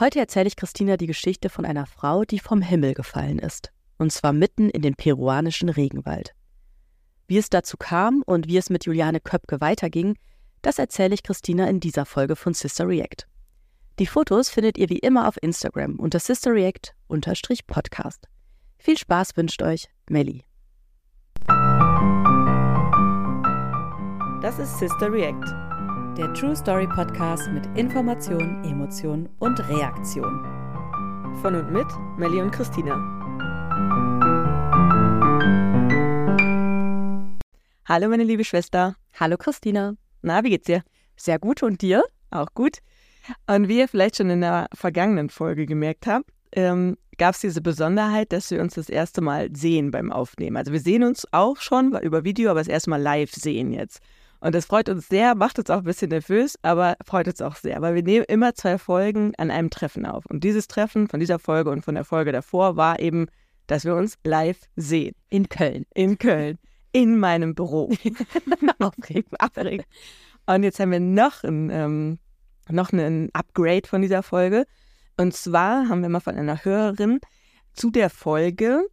Heute erzähle ich Christina die Geschichte von einer Frau, die vom Himmel gefallen ist. Und zwar mitten in den peruanischen Regenwald. Wie es dazu kam und wie es mit Juliane Köpke weiterging, das erzähle ich Christina in dieser Folge von Sister React. Die Fotos findet ihr wie immer auf Instagram unter sisterreact-podcast. Viel Spaß wünscht euch Melli. Das ist Sister React, der True Story Podcast mit Information, Emotion und Reaktion. Von und mit Melli und Christina. Hallo meine liebe Schwester. Hallo Christina. Na, wie geht's dir? Sehr gut und dir? Auch gut. Und wie ihr vielleicht schon in der vergangenen Folge gemerkt habt, ähm, gab es diese Besonderheit, dass wir uns das erste Mal sehen beim Aufnehmen. Also wir sehen uns auch schon über Video, aber das erste Mal live sehen jetzt. Und das freut uns sehr, macht uns auch ein bisschen nervös, aber freut uns auch sehr, weil wir nehmen immer zwei Folgen an einem Treffen auf. Und dieses Treffen von dieser Folge und von der Folge davor war eben, dass wir uns live sehen. In Köln. In Köln. In meinem Büro. aufregend, aufregend. Und jetzt haben wir noch ein, ähm, noch ein Upgrade von dieser Folge. Und zwar haben wir mal von einer Hörerin zu der Folge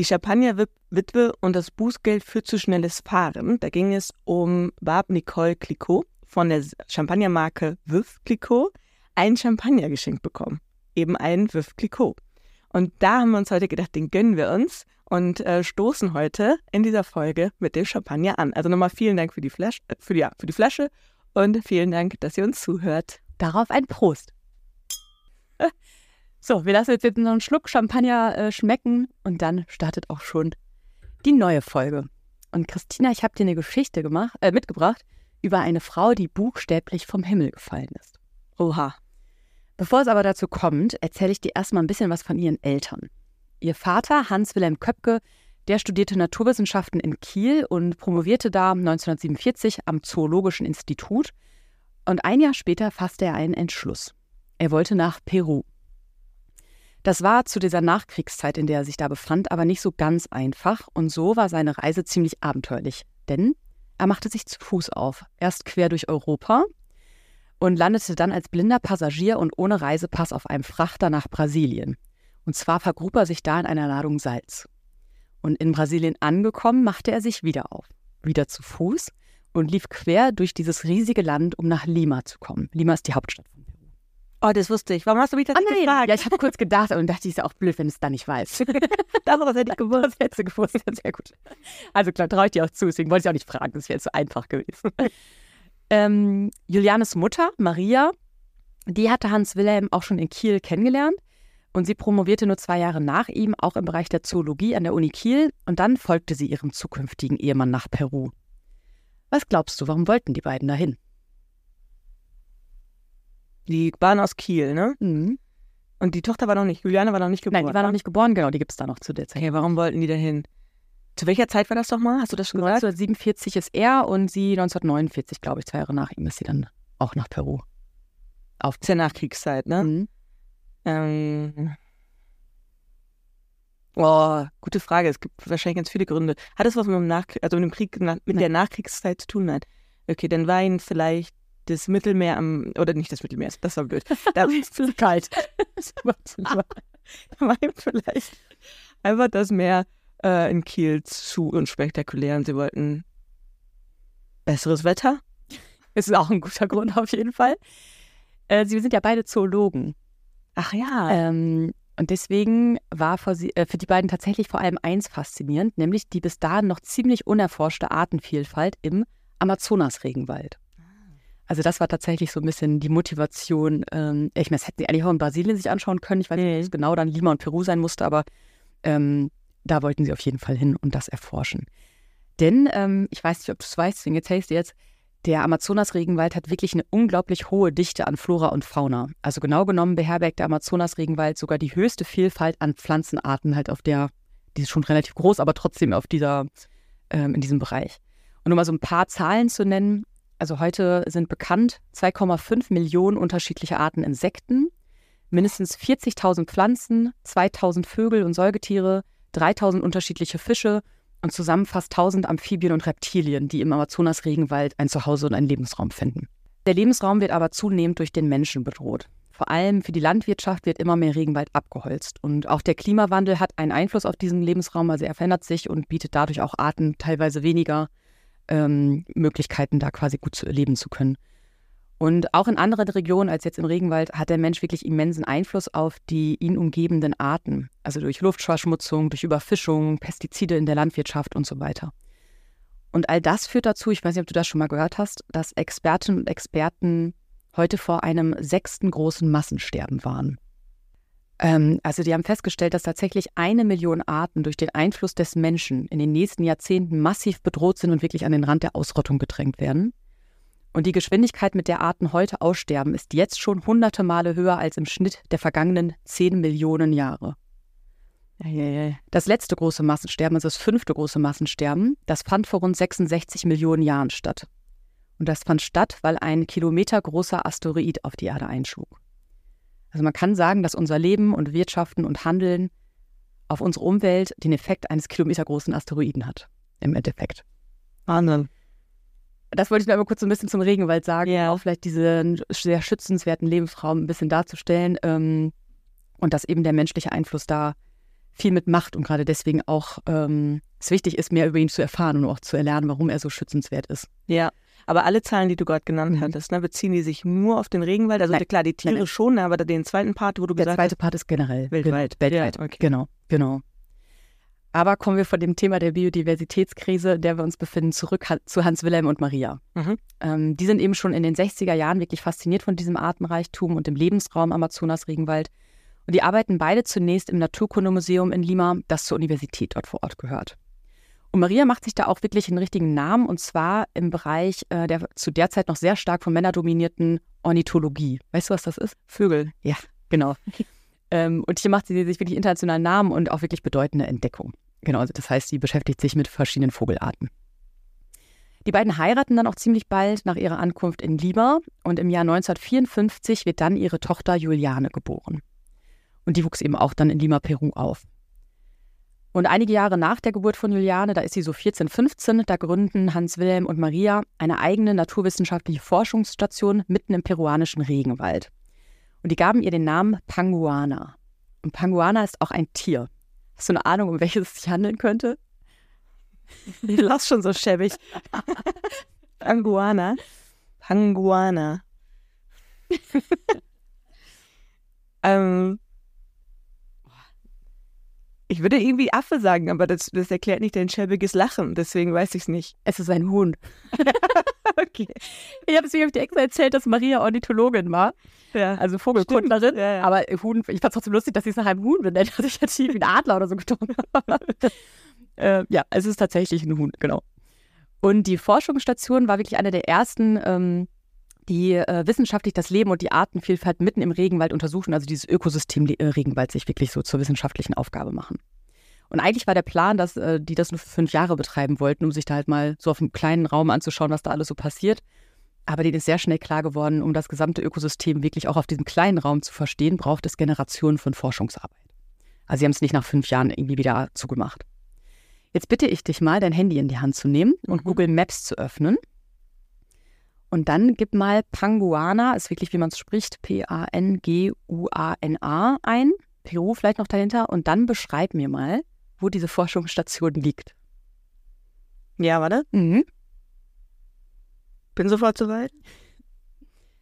die Champagner-Witwe und das Bußgeld für zu schnelles Fahren. Da ging es um Barb Nicole Clicquot von der Champagnermarke Veuve Clicquot ein Champagner geschenkt bekommen. Eben ein Veuve Clicquot. Und da haben wir uns heute gedacht, den gönnen wir uns und äh, stoßen heute in dieser Folge mit dem Champagner an. Also nochmal vielen Dank für die, Flasch, äh, für, die, ja, für die Flasche und vielen Dank, dass ihr uns zuhört. Darauf ein Prost. So, wir lassen jetzt, noch einen Schluck Champagner äh, schmecken und dann startet auch schon die neue Folge. Und Christina, ich habe dir eine Geschichte gemacht, äh, mitgebracht über eine Frau, die buchstäblich vom Himmel gefallen ist. Oha. Bevor es aber dazu kommt, erzähle ich dir erstmal ein bisschen was von ihren Eltern. Ihr Vater, Hans-Wilhelm Köpke, der studierte Naturwissenschaften in Kiel und promovierte da 1947 am Zoologischen Institut. Und ein Jahr später fasste er einen Entschluss. Er wollte nach Peru. Das war zu dieser Nachkriegszeit, in der er sich da befand, aber nicht so ganz einfach und so war seine Reise ziemlich abenteuerlich. Denn er machte sich zu Fuß auf, erst quer durch Europa und landete dann als blinder Passagier und ohne Reisepass auf einem Frachter nach Brasilien. Und zwar vergrub er sich da in einer Ladung Salz. Und in Brasilien angekommen, machte er sich wieder auf, wieder zu Fuß und lief quer durch dieses riesige Land, um nach Lima zu kommen. Lima ist die Hauptstadt von Oh, das wusste ich. Warum hast du mich das ah, nicht gefragt? Ja, ich habe kurz gedacht und dachte, ist ja auch blöd, wenn es da nicht weißt. das hätte ich gewusst. Das hättest du gewusst. Sehr gut. Also klar, traue ich dir auch zu, deswegen wollte ich auch nicht fragen. Das wäre jetzt so einfach gewesen. ähm, Julianes Mutter, Maria, die hatte Hans Wilhelm auch schon in Kiel kennengelernt. Und sie promovierte nur zwei Jahre nach ihm, auch im Bereich der Zoologie an der Uni Kiel. Und dann folgte sie ihrem zukünftigen Ehemann nach Peru. Was glaubst du, warum wollten die beiden dahin? Die waren aus Kiel, ne? Mhm. Und die Tochter war noch nicht, Juliane war noch nicht geboren. Nein, die war noch nicht geboren, genau, die gibt es da noch zu der Zeit. Okay, warum wollten die dahin? Zu welcher Zeit war das doch mal? Hast du das schon gesagt? 1947 ist er und sie 1949, glaube ich, zwei Jahre nach ihm ist sie dann auch nach Peru. Auf der Nachkriegszeit, ne? Mhm. Ähm. Oh, gute Frage. Es gibt wahrscheinlich ganz viele Gründe. Hat das was mit dem, Nach also mit dem Krieg, mit Nein. der Nachkriegszeit zu tun? Nein. Okay, dann war ihn vielleicht das Mittelmeer am, oder nicht das Mittelmeer, das war blöd. Da war es kalt. da war ihm vielleicht einfach das Meer äh, in Kiel zu unspektakulär und sie wollten besseres Wetter. Das ist auch ein guter Grund auf jeden Fall. Äh, sie sind ja beide Zoologen. Ach ja. Ähm, und deswegen war für, sie, äh, für die beiden tatsächlich vor allem eins faszinierend, nämlich die bis dahin noch ziemlich unerforschte Artenvielfalt im Amazonas-Regenwald. Also das war tatsächlich so ein bisschen die Motivation. Ähm, ich meine, das hätten sie eigentlich auch in Brasilien sich anschauen können. Ich weiß nicht, ob es genau dann Lima und Peru sein musste, aber ähm, da wollten sie auf jeden Fall hin und das erforschen. Denn, ähm, ich weiß nicht, ob du es weißt, deswegen erzähle ich dir jetzt, der Amazonas-Regenwald hat wirklich eine unglaublich hohe Dichte an Flora und Fauna. Also genau genommen beherbergt der Amazonas-Regenwald sogar die höchste Vielfalt an Pflanzenarten halt auf der, die ist schon relativ groß, aber trotzdem auf dieser, ähm, in diesem Bereich. Und um mal so ein paar Zahlen zu nennen, also heute sind bekannt 2,5 Millionen unterschiedliche Arten Insekten, mindestens 40.000 Pflanzen, 2.000 Vögel und Säugetiere, 3.000 unterschiedliche Fische und zusammen fast 1.000 Amphibien und Reptilien, die im Amazonas-Regenwald ein Zuhause und einen Lebensraum finden. Der Lebensraum wird aber zunehmend durch den Menschen bedroht. vor allem für die Landwirtschaft wird immer mehr Regenwald abgeholzt. Und auch der Klimawandel hat einen Einfluss auf diesen Lebensraum. Also er verändert sich und bietet dadurch auch Arten teilweise weniger ähm, Möglichkeiten, da quasi gut zu, leben zu können. Und auch in anderen Regionen als jetzt im Regenwald hat der Mensch wirklich immensen Einfluss auf die ihn umgebenden Arten. Also durch Luftverschmutzung, durch Überfischung, Pestizide in der Landwirtschaft und so weiter. Und all das führt dazu, ich weiß nicht, ob du das schon mal gehört hast, dass Expertinnen und Experten heute vor einem sechsten großen Massensterben warnen. Ähm, also die haben festgestellt, dass tatsächlich eine Million Arten durch den Einfluss des Menschen in den nächsten Jahrzehnten massiv bedroht sind und wirklich an den Rand der Ausrottung gedrängt werden. Und die Geschwindigkeit, mit der Arten heute aussterben, ist jetzt schon hunderte Male höher als im Schnitt der vergangenen zehn Millionen Jahre. Das letzte große Massensterben, also das fünfte große Massensterben, das fand vor rund 66 Millionen Jahren statt. Und das fand statt, weil ein kilometergroßer Asteroid auf die Erde einschlug. Also man kann sagen, dass unser Leben und Wirtschaften und Handeln auf unsere Umwelt den Effekt eines kilometergroßen Asteroiden hat. Im Endeffekt. Wahnsinn das wollte ich nur einmal kurz so ein bisschen zum Regenwald sagen, ja. auch vielleicht diesen sehr schützenswerten Lebensraum ein bisschen darzustellen ähm, und dass eben der menschliche Einfluss da viel mit macht und gerade deswegen auch ähm, es wichtig ist, mehr über ihn zu erfahren und auch zu erlernen, warum er so schützenswert ist. Ja, aber alle Zahlen, die du gerade genannt mhm. hattest, ne, beziehen die sich nur auf den Regenwald? Also nein, klar, die Tiere nein, schon, aber den zweiten Part, wo du der gesagt hast. Der zweite Part ist generell. Weltweit. Weltweit, ja, okay. genau, genau. Aber kommen wir von dem Thema der Biodiversitätskrise, in der wir uns befinden, zurück zu Hans Wilhelm und Maria. Mhm. Ähm, die sind eben schon in den 60er Jahren wirklich fasziniert von diesem Artenreichtum und dem Lebensraum Amazonas-Regenwald. Und die arbeiten beide zunächst im Naturkundemuseum in Lima, das zur Universität dort vor Ort gehört. Und Maria macht sich da auch wirklich einen richtigen Namen, und zwar im Bereich äh, der zu der Zeit noch sehr stark von Männern dominierten Ornithologie. Weißt du, was das ist? Vögel. Ja, genau. Ähm, und hier macht sie sich wirklich internationalen Namen und auch wirklich bedeutende Entdeckungen. Genau, also das heißt, sie beschäftigt sich mit verschiedenen Vogelarten. Die beiden heiraten dann auch ziemlich bald nach ihrer Ankunft in Lima und im Jahr 1954 wird dann ihre Tochter Juliane geboren. Und die wuchs eben auch dann in Lima, Peru auf. Und einige Jahre nach der Geburt von Juliane, da ist sie so 14, 15, da gründen Hans Wilhelm und Maria eine eigene naturwissenschaftliche Forschungsstation mitten im peruanischen Regenwald. Und die gaben ihr den Namen Panguana. Und Panguana ist auch ein Tier. Hast du eine Ahnung, um welches es sich handeln könnte? Ich lass schon so schäbig. Panguana. Panguana. ähm, ich würde irgendwie Affe sagen, aber das, das erklärt nicht dein schäbiges Lachen, deswegen weiß ich es nicht. Es ist ein Huhn. okay. Ich habe es mir auf die extra erzählt, dass Maria Ornithologin war. Ja. Also Vogelkundlerin. Ja, ja. Aber Huhn, ich fand es trotzdem lustig, dass sie es nach einem Huhn benennt. Also ich hätte wie ein Adler oder so getrunken. äh, ja, es ist tatsächlich ein Huhn, genau. Und die Forschungsstation war wirklich eine der ersten, ähm, die äh, wissenschaftlich das Leben und die Artenvielfalt mitten im Regenwald untersuchen, also dieses Ökosystem äh, Regenwald sich wirklich so zur wissenschaftlichen Aufgabe machen. Und eigentlich war der Plan, dass äh, die das nur für fünf Jahre betreiben wollten, um sich da halt mal so auf einem kleinen Raum anzuschauen, was da alles so passiert. Aber denen ist sehr schnell klar geworden, um das gesamte Ökosystem wirklich auch auf diesem kleinen Raum zu verstehen, braucht es Generationen von Forschungsarbeit. Also sie haben es nicht nach fünf Jahren irgendwie wieder zugemacht. Jetzt bitte ich dich mal, dein Handy in die Hand zu nehmen und mhm. Google Maps zu öffnen. Und dann gib mal Panguana, ist wirklich, wie man es spricht, P-A-N-G-U-A-N-A ein. Peru vielleicht noch dahinter. Und dann beschreib mir mal, wo diese Forschungsstation liegt. Ja, warte. Mhm. Bin sofort soweit.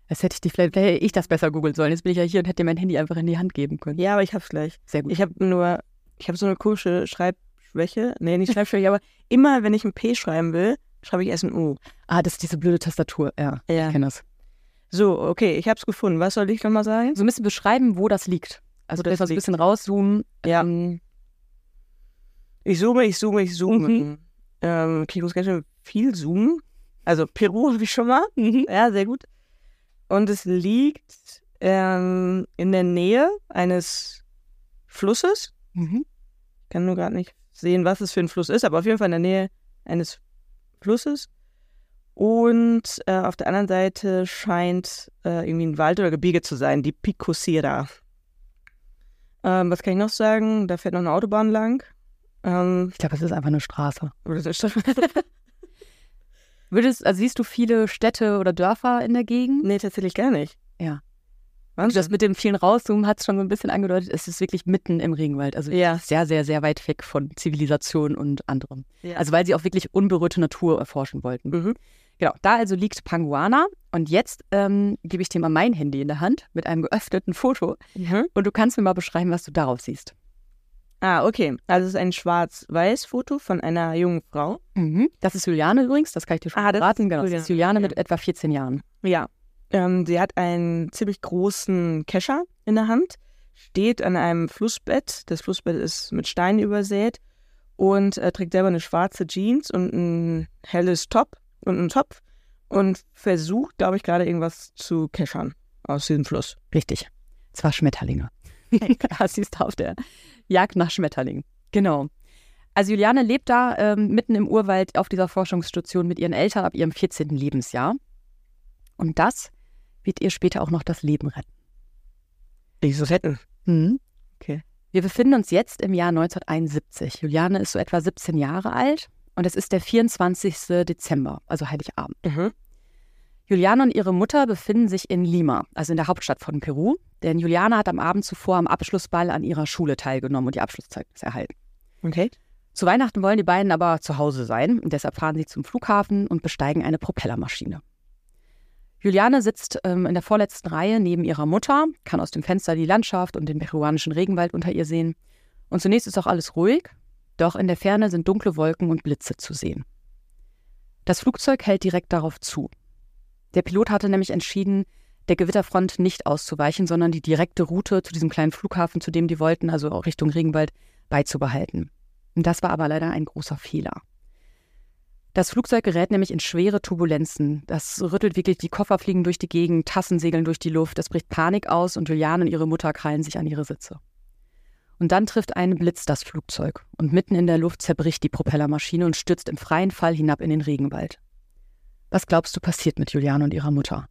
Das hätte ich dich vielleicht, hätte ich das besser googeln sollen. Jetzt bin ich ja hier und hätte dir mein Handy einfach in die Hand geben können. Ja, aber ich hab's gleich. Sehr gut. Ich habe nur, ich habe so eine komische Schreibschwäche. Nee, nicht Schreibschwäche, aber immer, wenn ich ein P schreiben will, schreibe ich erst ein U. Ah, das ist diese blöde Tastatur. Ja, ja. ich kenne das. So, okay, ich habe es gefunden. Was soll ich nochmal sagen? So ein bisschen beschreiben, wo das liegt. Also das so ein bisschen rauszoomen. Ja. Ähm, ich zoome, ich zoome, ich zoome. Mhm. Ähm, okay, ich muss ganz schön viel zoomen. Also Peru habe ich schon mal. Mhm. Ja, sehr gut. Und es liegt ähm, in der Nähe eines Flusses. Mhm. Ich kann nur gerade nicht sehen, was es für ein Fluss ist, aber auf jeden Fall in der Nähe eines Flusses. Und äh, auf der anderen Seite scheint äh, irgendwie ein Wald oder Gebirge zu sein, die Pico Sierra. Ähm, was kann ich noch sagen? Da fährt noch eine Autobahn lang. Ähm, ich glaube, es ist einfach eine Straße. Würdest, also siehst du viele Städte oder Dörfer in der Gegend? Nee, tatsächlich gar nicht. Ja. Wahnsinn. Das mit dem vielen Rauszoomen hat es schon so ein bisschen angedeutet. Es ist wirklich mitten im Regenwald. Also ja. sehr, sehr, sehr weit weg von Zivilisation und anderem. Ja. Also weil sie auch wirklich unberührte Natur erforschen wollten. Mhm. Genau, da also liegt Panguana. Und jetzt ähm, gebe ich dir mal mein Handy in der Hand mit einem geöffneten Foto. Mhm. Und du kannst mir mal beschreiben, was du darauf siehst. Ah, okay. Also es ist ein Schwarz-Weiß-Foto von einer jungen Frau. Mhm. Das ist Juliane übrigens, das kann ich dir schon ah, verraten. Genau, das ist Juliane mit etwa 14 Jahren. Ja. Ähm, sie hat einen ziemlich großen Kescher in der Hand, steht an einem Flussbett. Das Flussbett ist mit Steinen übersät und äh, trägt selber eine schwarze Jeans und ein helles Top und einen Topf und versucht, glaube ich, gerade irgendwas zu keschern aus diesem Fluss. Richtig. Zwar Schmetterlinge. sie ist auf der Jagd nach Schmetterlingen. Genau. Also Juliane lebt da ähm, mitten im Urwald auf dieser Forschungsstation mit ihren Eltern ab ihrem 14. Lebensjahr. Und das wird ihr später auch noch das Leben retten. Wieso retten? Mhm. Okay. Wir befinden uns jetzt im Jahr 1971. Juliane ist so etwa 17 Jahre alt und es ist der 24. Dezember, also Heiligabend. Mhm. Juliane und ihre Mutter befinden sich in Lima, also in der Hauptstadt von Peru, denn Juliane hat am Abend zuvor am Abschlussball an ihrer Schule teilgenommen und die Abschlusszeugnisse erhalten. Okay. Zu Weihnachten wollen die beiden aber zu Hause sein und deshalb fahren sie zum Flughafen und besteigen eine Propellermaschine. Juliane sitzt ähm, in der vorletzten Reihe neben ihrer Mutter, kann aus dem Fenster die Landschaft und den peruanischen Regenwald unter ihr sehen. Und zunächst ist auch alles ruhig, doch in der Ferne sind dunkle Wolken und Blitze zu sehen. Das Flugzeug hält direkt darauf zu. Der Pilot hatte nämlich entschieden, der Gewitterfront nicht auszuweichen, sondern die direkte Route zu diesem kleinen Flughafen, zu dem die wollten, also auch Richtung Regenwald, beizubehalten. Das war aber leider ein großer Fehler. Das Flugzeug gerät nämlich in schwere Turbulenzen. Das rüttelt wirklich, die Koffer fliegen durch die Gegend, Tassen segeln durch die Luft, es bricht Panik aus und Juliane und ihre Mutter krallen sich an ihre Sitze. Und dann trifft ein Blitz das Flugzeug und mitten in der Luft zerbricht die Propellermaschine und stürzt im freien Fall hinab in den Regenwald. Was glaubst du passiert mit Juliane und ihrer Mutter?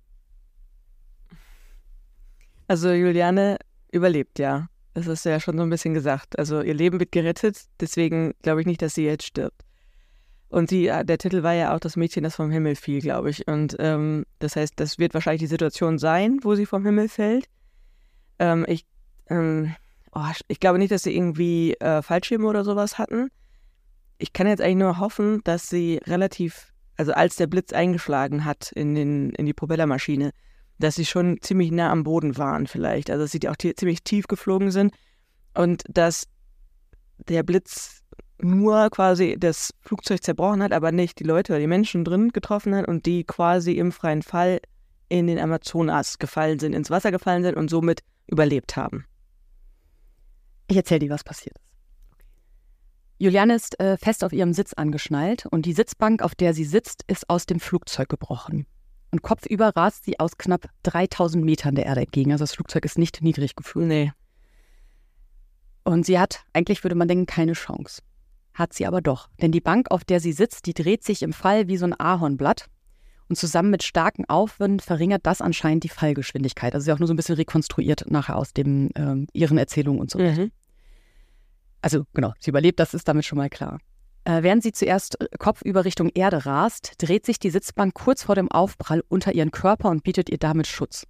Also Juliane überlebt ja. Das du ja schon so ein bisschen gesagt. Also ihr Leben wird gerettet, deswegen glaube ich nicht, dass sie jetzt stirbt. Und sie, äh, der Titel war ja auch das Mädchen, das vom Himmel fiel, glaube ich. Und ähm, das heißt, das wird wahrscheinlich die Situation sein, wo sie vom Himmel fällt. Ähm, ich, ähm, oh, ich glaube nicht, dass sie irgendwie äh, Fallschirme oder sowas hatten. Ich kann jetzt eigentlich nur hoffen, dass sie relativ, also als der Blitz eingeschlagen hat in, den, in die Propellermaschine, dass sie schon ziemlich nah am Boden waren vielleicht. Also dass sie auch ziemlich tief geflogen sind und dass der Blitz nur quasi das Flugzeug zerbrochen hat, aber nicht die Leute oder die Menschen drin getroffen hat und die quasi im freien Fall in den Amazonas gefallen sind, ins Wasser gefallen sind und somit überlebt haben. Ich erzähle dir, was passiert ist. Juliane ist äh, fest auf ihrem Sitz angeschnallt und die Sitzbank, auf der sie sitzt, ist aus dem Flugzeug gebrochen. Und kopfüber rast sie aus knapp 3000 Metern der Erde entgegen. Also das Flugzeug ist nicht niedrig gefühlt. Nee. Und sie hat, eigentlich würde man denken, keine Chance. Hat sie aber doch. Denn die Bank, auf der sie sitzt, die dreht sich im Fall wie so ein Ahornblatt. Und zusammen mit starkem Aufwind verringert das anscheinend die Fallgeschwindigkeit. Also sie auch nur so ein bisschen rekonstruiert nachher aus dem, äh, ihren Erzählungen und so. Mhm. Also genau, sie überlebt, das ist damit schon mal klar. Äh, während sie zuerst äh, kopfüber Richtung Erde rast, dreht sich die Sitzbank kurz vor dem Aufprall unter ihren Körper und bietet ihr damit Schutz.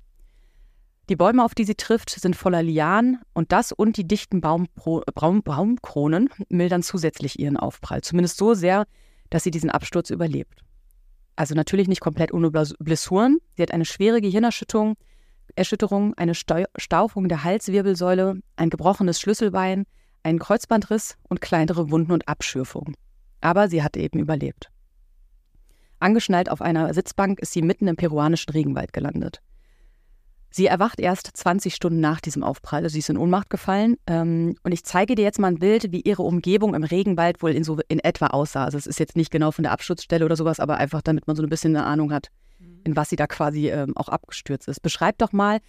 Die Bäume, auf die sie trifft, sind voller Lianen und das und die dichten Baumpro Baum Baumkronen mildern zusätzlich ihren Aufprall. Zumindest so sehr, dass sie diesen Absturz überlebt. Also natürlich nicht komplett ohne Blessuren. Sie hat eine schwere Gehirnerschütterung, Erschütterung, eine Stau Staufung der Halswirbelsäule, ein gebrochenes Schlüsselbein, einen Kreuzbandriss und kleinere Wunden und Abschürfungen. Aber sie hat eben überlebt. Angeschnallt auf einer Sitzbank ist sie mitten im peruanischen Regenwald gelandet. Sie erwacht erst 20 Stunden nach diesem Aufprall. Also sie ist in Ohnmacht gefallen. Ähm, und ich zeige dir jetzt mal ein Bild, wie ihre Umgebung im Regenwald wohl in, so in etwa aussah. Also es ist jetzt nicht genau von der Abschutzstelle oder sowas, aber einfach, damit man so ein bisschen eine Ahnung hat, mhm. in was sie da quasi ähm, auch abgestürzt ist. Beschreib doch mal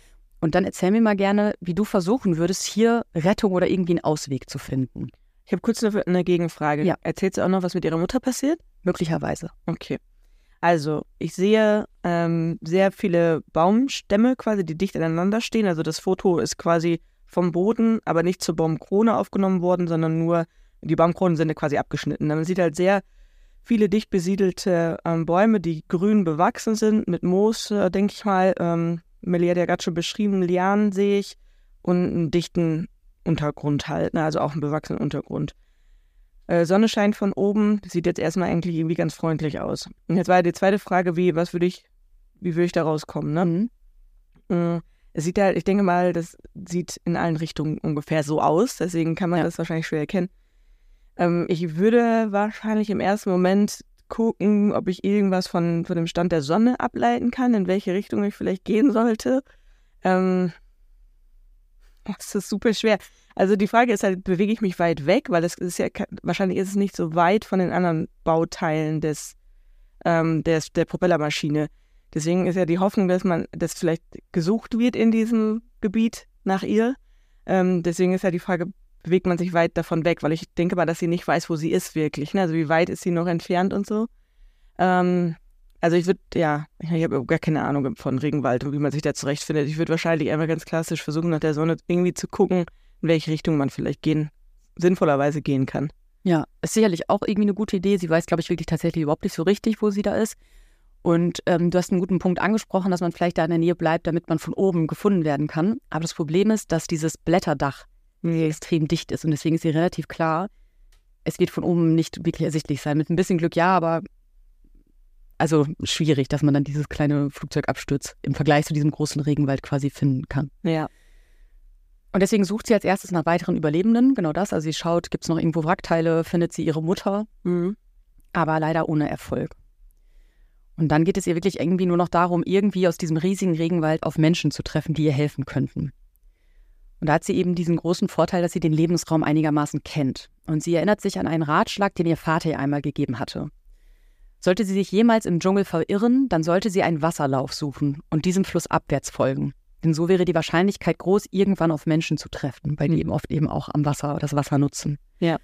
und dann erzähl mir mal gerne, wie du versuchen würdest, hier Rettung oder irgendwie einen Ausweg zu finden. Ich habe kurz eine, eine Gegenfrage. Ja. Erzählst du auch noch, was mit ihrer Mutter passiert? Möglicherweise. Okay. Also, ich sehe ähm, sehr viele Baumstämme quasi, die dicht aneinander stehen. Also das Foto ist quasi vom Boden, aber nicht zur Baumkrone aufgenommen worden, sondern nur die Baumkronen sind quasi abgeschnitten. Man sieht halt sehr viele dicht besiedelte ähm, Bäume, die grün bewachsen sind, mit Moos, äh, denke ich mal, ähm, hat ja gerade schon beschrieben, Lianen sehe ich und einen dichten Untergrund halt, ne? also auch einen bewachsenen Untergrund. Äh, Sonne scheint von oben, sieht jetzt erstmal eigentlich irgendwie ganz freundlich aus. Und jetzt war ja die zweite Frage, wie, was würde ich, wie würde ich da rauskommen, ne? Mhm. Äh, es sieht halt, ich denke mal, das sieht in allen Richtungen ungefähr so aus, deswegen kann man ja. das wahrscheinlich schwer erkennen. Ähm, ich würde wahrscheinlich im ersten Moment gucken, ob ich irgendwas von, von dem Stand der Sonne ableiten kann, in welche Richtung ich vielleicht gehen sollte. Ähm, das ist super schwer. Also die Frage ist halt, bewege ich mich weit weg, weil es ist ja wahrscheinlich ist es nicht so weit von den anderen Bauteilen des, ähm, des der Propellermaschine. Deswegen ist ja die Hoffnung, dass man, dass vielleicht gesucht wird in diesem Gebiet nach ihr. Ähm, deswegen ist ja die Frage, bewegt man sich weit davon weg, weil ich denke mal, dass sie nicht weiß, wo sie ist wirklich. Ne? Also wie weit ist sie noch entfernt und so. Ähm, also ich würde, ja, ich habe gar keine Ahnung von Regenwald und wie man sich da zurechtfindet. Ich würde wahrscheinlich einmal ganz klassisch versuchen, nach der Sonne irgendwie zu gucken, in welche Richtung man vielleicht gehen, sinnvollerweise gehen kann. Ja, ist sicherlich auch irgendwie eine gute Idee. Sie weiß, glaube ich, wirklich tatsächlich überhaupt nicht so richtig, wo sie da ist. Und ähm, du hast einen guten Punkt angesprochen, dass man vielleicht da in der Nähe bleibt, damit man von oben gefunden werden kann. Aber das Problem ist, dass dieses Blätterdach extrem dicht ist und deswegen ist sie relativ klar, es wird von oben nicht wirklich ersichtlich sein. Mit ein bisschen Glück ja, aber also schwierig, dass man dann dieses kleine Flugzeugabsturz im Vergleich zu diesem großen Regenwald quasi finden kann. Ja. Und deswegen sucht sie als erstes nach weiteren Überlebenden, genau das. Also sie schaut, gibt es noch irgendwo Wrackteile, findet sie ihre Mutter, mhm. aber leider ohne Erfolg. Und dann geht es ihr wirklich irgendwie nur noch darum, irgendwie aus diesem riesigen Regenwald auf Menschen zu treffen, die ihr helfen könnten. Und da hat sie eben diesen großen Vorteil, dass sie den Lebensraum einigermaßen kennt. Und sie erinnert sich an einen Ratschlag, den ihr Vater ihr einmal gegeben hatte. Sollte sie sich jemals im Dschungel verirren, dann sollte sie einen Wasserlauf suchen und diesem Fluss abwärts folgen. Denn so wäre die Wahrscheinlichkeit groß, irgendwann auf Menschen zu treffen, weil die mhm. eben oft eben auch am Wasser das Wasser nutzen. Ja.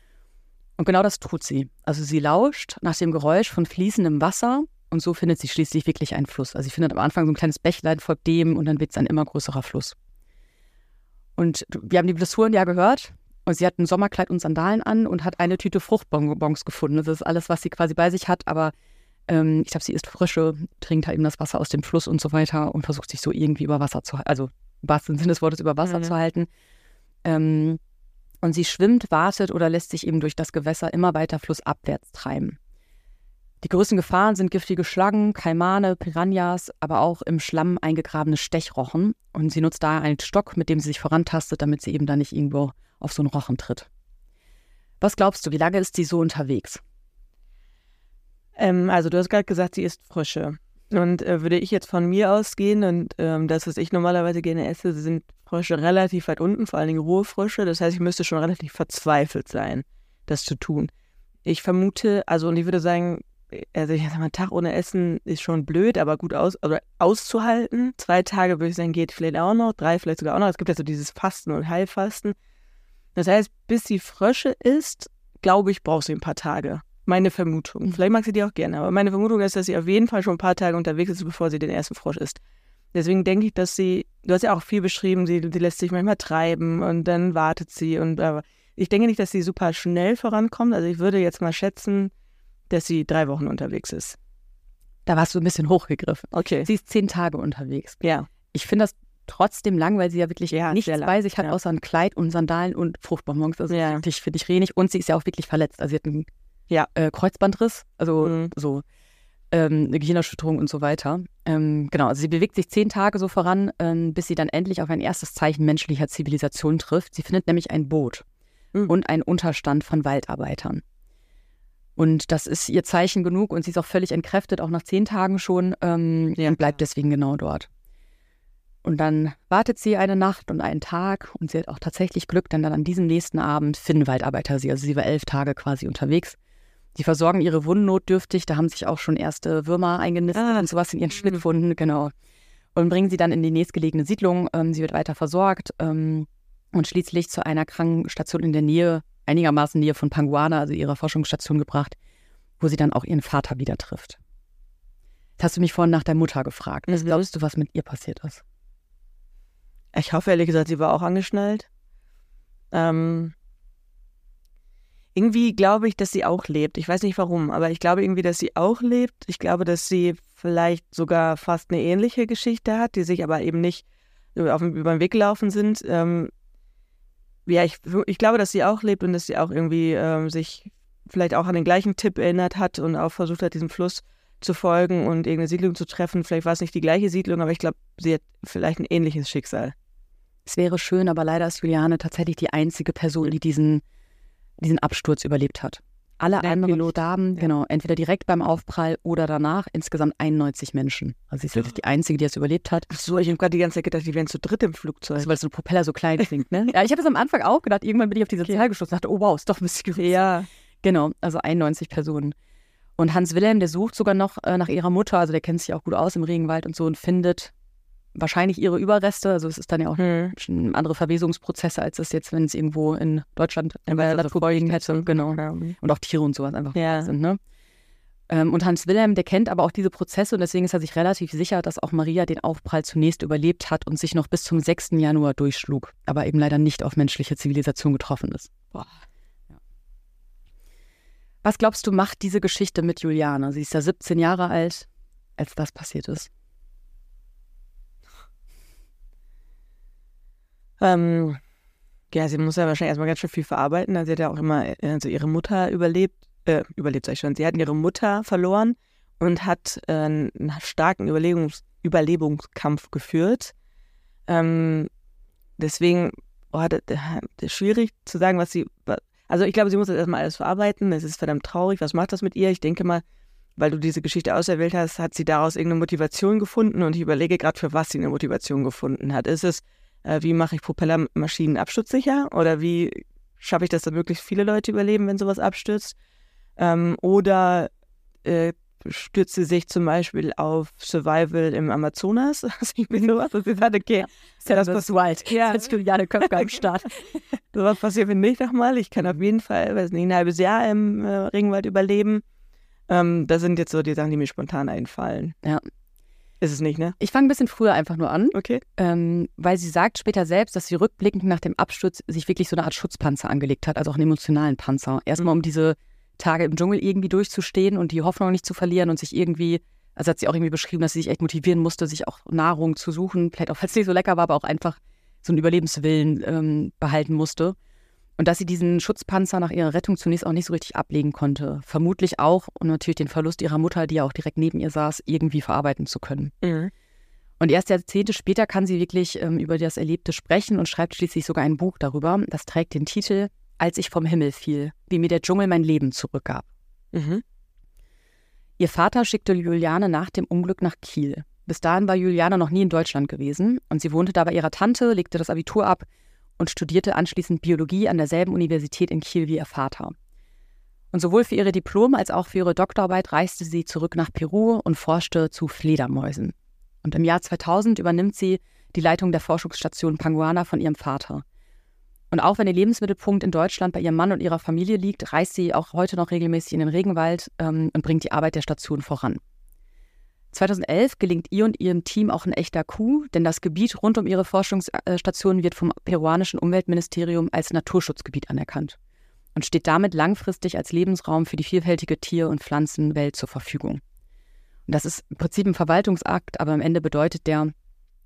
Und genau das tut sie. Also sie lauscht nach dem Geräusch von fließendem Wasser und so findet sie schließlich wirklich einen Fluss. Also sie findet am Anfang so ein kleines Bächlein, folgt dem und dann wird es ein immer größerer Fluss. Und wir haben die Blessuren ja gehört. Und sie hat ein Sommerkleid und Sandalen an und hat eine Tüte Fruchtbonbons gefunden. Das ist alles, was sie quasi bei sich hat. Aber ähm, ich glaube, sie isst Frische, trinkt halt eben das Wasser aus dem Fluss und so weiter und versucht sich so irgendwie über Wasser zu halten. Also im wahrsten Sinne des Wortes über Wasser mhm. zu halten. Ähm, und sie schwimmt, wartet oder lässt sich eben durch das Gewässer immer weiter flussabwärts treiben. Die größten Gefahren sind giftige Schlangen, Kaimane, Piranhas, aber auch im Schlamm eingegrabene Stechrochen. Und sie nutzt da einen Stock, mit dem sie sich vorantastet, damit sie eben da nicht irgendwo auf so einen Rochen tritt. Was glaubst du, wie lange ist sie so unterwegs? Ähm, also du hast gerade gesagt, sie isst Frösche. Und äh, würde ich jetzt von mir ausgehen und ähm, das, was ich normalerweise gerne esse, sind Frösche relativ weit unten, vor allen Dingen rohe Frösche. Das heißt, ich müsste schon relativ verzweifelt sein, das zu tun. Ich vermute, also und ich würde sagen, also ich sag mal, Tag ohne Essen ist schon blöd, aber gut aus, also auszuhalten. Zwei Tage würde ich sagen, geht vielleicht auch noch, drei vielleicht sogar auch noch. Es gibt ja so dieses Fasten und Heilfasten. Das heißt, bis sie Frösche isst, glaube ich, braucht sie ein paar Tage. Meine Vermutung. Mhm. Vielleicht mag sie die auch gerne, aber meine Vermutung ist, dass sie auf jeden Fall schon ein paar Tage unterwegs ist, bevor sie den ersten Frosch isst. Deswegen denke ich, dass sie, du hast ja auch viel beschrieben, sie, sie lässt sich manchmal treiben und dann wartet sie und aber ich denke nicht, dass sie super schnell vorankommt. Also ich würde jetzt mal schätzen, dass sie drei Wochen unterwegs ist. Da warst du ein bisschen hochgegriffen. Okay. Sie ist zehn Tage unterwegs. Ja. Ich finde das trotzdem lang, weil sie ja wirklich ja, nichts bei sich hat, ja. außer ein Kleid und Sandalen und Fruchtbonbons. Also ja. finde ich, wenig. Und sie ist ja auch wirklich verletzt. Also sie hat einen ja. äh, Kreuzbandriss, also mhm. so ähm, eine Gehirnerschütterung und so weiter. Ähm, genau, also sie bewegt sich zehn Tage so voran, ähm, bis sie dann endlich auf ein erstes Zeichen menschlicher Zivilisation trifft. Sie findet nämlich ein Boot mhm. und einen Unterstand von Waldarbeitern. Und das ist ihr Zeichen genug und sie ist auch völlig entkräftet, auch nach zehn Tagen schon, ähm, ja. und bleibt deswegen genau dort. Und dann wartet sie eine Nacht und einen Tag und sie hat auch tatsächlich Glück, denn dann an diesem nächsten Abend finden Waldarbeiter sie. Also sie war elf Tage quasi unterwegs. Die versorgen ihre Wunden notdürftig, da haben sich auch schon erste Würmer eingenistet ah. und sowas in ihren Schnittwunden, genau. Und bringen sie dann in die nächstgelegene Siedlung. Ähm, sie wird weiter versorgt ähm, und schließlich zu einer Krankenstation in der Nähe einigermaßen Nähe von Panguana, also ihrer Forschungsstation, gebracht, wo sie dann auch ihren Vater wieder trifft. Jetzt hast du mich vorhin nach der Mutter gefragt. Was mhm. glaubst du, was mit ihr passiert ist? Ich hoffe ehrlich gesagt, sie war auch angeschnallt. Ähm, irgendwie glaube ich, dass sie auch lebt. Ich weiß nicht warum, aber ich glaube irgendwie, dass sie auch lebt. Ich glaube, dass sie vielleicht sogar fast eine ähnliche Geschichte hat, die sich aber eben nicht auf, über den Weg gelaufen sind. Ähm, ja, ich, ich glaube, dass sie auch lebt und dass sie auch irgendwie ähm, sich vielleicht auch an den gleichen Tipp erinnert hat und auch versucht hat, diesem Fluss zu folgen und irgendeine Siedlung zu treffen. Vielleicht war es nicht die gleiche Siedlung, aber ich glaube, sie hat vielleicht ein ähnliches Schicksal. Es wäre schön, aber leider ist Juliane tatsächlich die einzige Person, die diesen, diesen Absturz überlebt hat. Alle Der anderen Pilot. Starben, ja. genau, entweder direkt beim Aufprall oder danach. Insgesamt 91 Menschen. Also sie ist wirklich die einzige, die es überlebt hat. Ach so, ich habe gerade die ganze Zeit gedacht, die wären zu dritt im Flugzeug. Also, weil so ein Propeller so klein klingt, ne? ja, ich habe es am Anfang auch gedacht. Irgendwann bin ich auf diese Zahl gestoßen und dachte, oh wow, ist doch ein bisschen größer. Ja. Genau, also 91 Personen. Und Hans Wilhelm, der sucht sogar noch äh, nach ihrer Mutter, also der kennt sich auch gut aus im Regenwald und so und findet wahrscheinlich ihre Überreste. Also es ist dann ja auch hm. andere Verwesungsprozesse, als es jetzt, wenn es irgendwo in Deutschland in der Natur liegen hätte. Genau. Und auch Tiere und sowas einfach ja. sind. Ne? Ähm, und Hans Wilhelm, der kennt aber auch diese Prozesse und deswegen ist er sich relativ sicher, dass auch Maria den Aufprall zunächst überlebt hat und sich noch bis zum 6. Januar durchschlug, aber eben leider nicht auf menschliche Zivilisation getroffen ist. Boah. Was glaubst du, macht diese Geschichte mit Juliane? Sie ist ja 17 Jahre alt, als das passiert ist. Ähm, ja, sie muss ja wahrscheinlich erstmal ganz schön viel verarbeiten. Also sie hat ja auch immer also ihre Mutter überlebt, äh, überlebt sag ich schon. Sie hat ihre Mutter verloren und hat äh, einen starken Überlegungs Überlebungskampf geführt. Ähm, deswegen oh, das, das ist schwierig zu sagen, was sie. Also ich glaube, sie muss das erstmal alles verarbeiten. Es ist verdammt traurig. Was macht das mit ihr? Ich denke mal, weil du diese Geschichte auserwählt hast, hat sie daraus irgendeine Motivation gefunden und ich überlege gerade, für was sie eine Motivation gefunden hat. Ist es äh, wie mache ich Propellermaschinen absturzsicher oder wie schaffe ich das, dass möglichst viele Leute überleben, wenn sowas abstürzt. Ähm, oder äh, stürzt sie sich zum Beispiel auf Survival im Amazonas. Also ich bin nur, also sie sagt, okay, ist ja das, das Wild. Ja. Jetzt Juliane Köpke am Start. so was passiert mir nicht nochmal. Ich kann auf jeden Fall, weiß nicht, ein halbes Jahr im äh, Regenwald überleben. Ähm, das sind jetzt so die Sachen, die mir spontan einfallen. Ja, ist es nicht, ne? Ich fange ein bisschen früher einfach nur an. Okay. Ähm, weil sie sagt später selbst, dass sie rückblickend nach dem Absturz sich wirklich so eine Art Schutzpanzer angelegt hat, also auch einen emotionalen Panzer. Erstmal, mhm. um diese Tage im Dschungel irgendwie durchzustehen und die Hoffnung nicht zu verlieren und sich irgendwie, also hat sie auch irgendwie beschrieben, dass sie sich echt motivieren musste, sich auch Nahrung zu suchen, vielleicht auch, falls es nicht so lecker war, aber auch einfach so einen Überlebenswillen ähm, behalten musste. Und dass sie diesen Schutzpanzer nach ihrer Rettung zunächst auch nicht so richtig ablegen konnte. Vermutlich auch, und natürlich den Verlust ihrer Mutter, die ja auch direkt neben ihr saß, irgendwie verarbeiten zu können. Mhm. Und erst Jahrzehnte später kann sie wirklich ähm, über das Erlebte sprechen und schreibt schließlich sogar ein Buch darüber. Das trägt den Titel Als ich vom Himmel fiel, wie mir der Dschungel mein Leben zurückgab. Mhm. Ihr Vater schickte Juliane nach dem Unglück nach Kiel. Bis dahin war Juliane noch nie in Deutschland gewesen und sie wohnte da bei ihrer Tante, legte das Abitur ab und studierte anschließend Biologie an derselben Universität in Kiel wie ihr Vater. Und sowohl für ihre Diplom- als auch für ihre Doktorarbeit reiste sie zurück nach Peru und forschte zu Fledermäusen. Und im Jahr 2000 übernimmt sie die Leitung der Forschungsstation Panguana von ihrem Vater. Und auch wenn der Lebensmittelpunkt in Deutschland bei ihrem Mann und ihrer Familie liegt, reist sie auch heute noch regelmäßig in den Regenwald ähm, und bringt die Arbeit der Station voran. 2011 gelingt ihr und ihrem Team auch ein echter Coup, denn das Gebiet rund um ihre Forschungsstation wird vom peruanischen Umweltministerium als Naturschutzgebiet anerkannt und steht damit langfristig als Lebensraum für die vielfältige Tier- und Pflanzenwelt zur Verfügung. Und das ist im Prinzip ein Verwaltungsakt, aber am Ende bedeutet der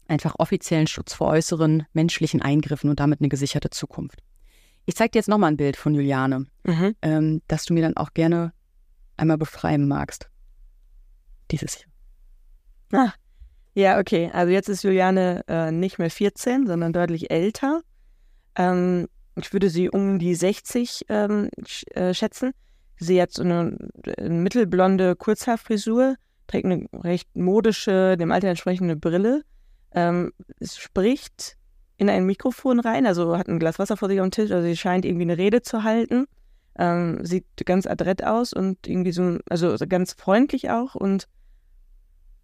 einfach offiziellen Schutz vor äußeren menschlichen Eingriffen und damit eine gesicherte Zukunft. Ich zeige dir jetzt nochmal ein Bild von Juliane, mhm. ähm, das du mir dann auch gerne einmal beschreiben magst. Dieses hier. Ah, ja, okay. Also jetzt ist Juliane äh, nicht mehr 14, sondern deutlich älter. Ähm, ich würde sie um die 60 ähm, sch äh, schätzen. Sie hat so eine, eine mittelblonde Kurzhaarfrisur, trägt eine recht modische, dem Alter entsprechende Brille. Ähm, es spricht in ein Mikrofon rein, also hat ein Glas Wasser vor sich am Tisch, also sie scheint irgendwie eine Rede zu halten. Ähm, sieht ganz adrett aus und irgendwie so, also ganz freundlich auch und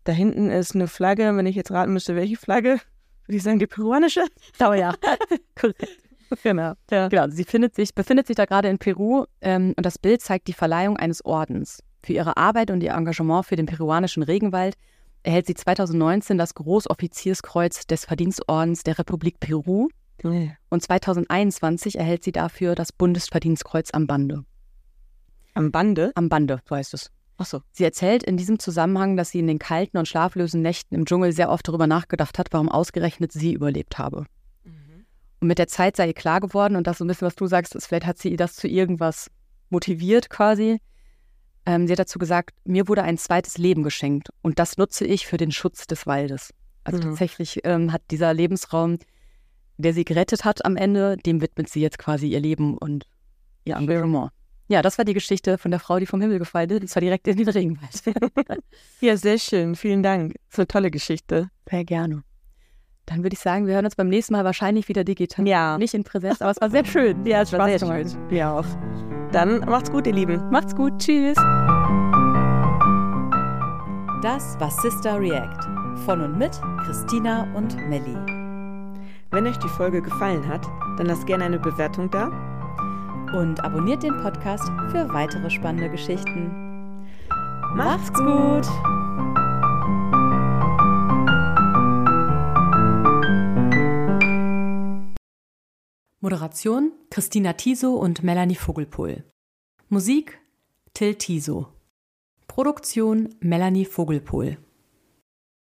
da hinten ist eine Flagge, wenn ich jetzt raten müsste, welche Flagge? Würde ich sagen, die peruanische? Oh ja, korrekt. Genau. Ja. genau. Sie findet sich, befindet sich da gerade in Peru ähm, und das Bild zeigt die Verleihung eines Ordens. Für ihre Arbeit und ihr Engagement für den peruanischen Regenwald erhält sie 2019 das Großoffizierskreuz des Verdienstordens der Republik Peru. Und 2021 erhält sie dafür das Bundesverdienstkreuz am Bande. Am Bande? Am Bande, so heißt es. Ach so. Sie erzählt in diesem Zusammenhang, dass sie in den kalten und schlaflosen Nächten im Dschungel sehr oft darüber nachgedacht hat, warum ausgerechnet sie überlebt habe. Mhm. Und mit der Zeit sei ihr klar geworden, und das so ein bisschen, was du sagst, ist, vielleicht hat sie das zu irgendwas motiviert quasi. Ähm, sie hat dazu gesagt, mir wurde ein zweites Leben geschenkt und das nutze ich für den Schutz des Waldes. Also mhm. tatsächlich ähm, hat dieser Lebensraum, der sie gerettet hat am Ende, dem widmet sie jetzt quasi ihr Leben und ihr Engagement. Ja, das war die Geschichte von der Frau, die vom Himmel gefallen ist, und zwar direkt in den Regenwald. ja, sehr schön. Vielen Dank. Das ist eine tolle Geschichte. Sehr gerne. Dann würde ich sagen, wir hören uns beim nächsten Mal wahrscheinlich wieder digital. Ja. Nicht in Präsenz, aber es war sehr schön. Ja, es war sehr schön. Ja auch. Dann macht's gut, ihr Lieben. Macht's gut. Tschüss. Das war Sister React. Von und mit Christina und Melli. Wenn euch die Folge gefallen hat, dann lasst gerne eine Bewertung da und abonniert den Podcast für weitere spannende Geschichten. Macht's gut! Moderation Christina Tiso und Melanie Vogelpohl. Musik Till Tiso. Produktion Melanie Vogelpohl.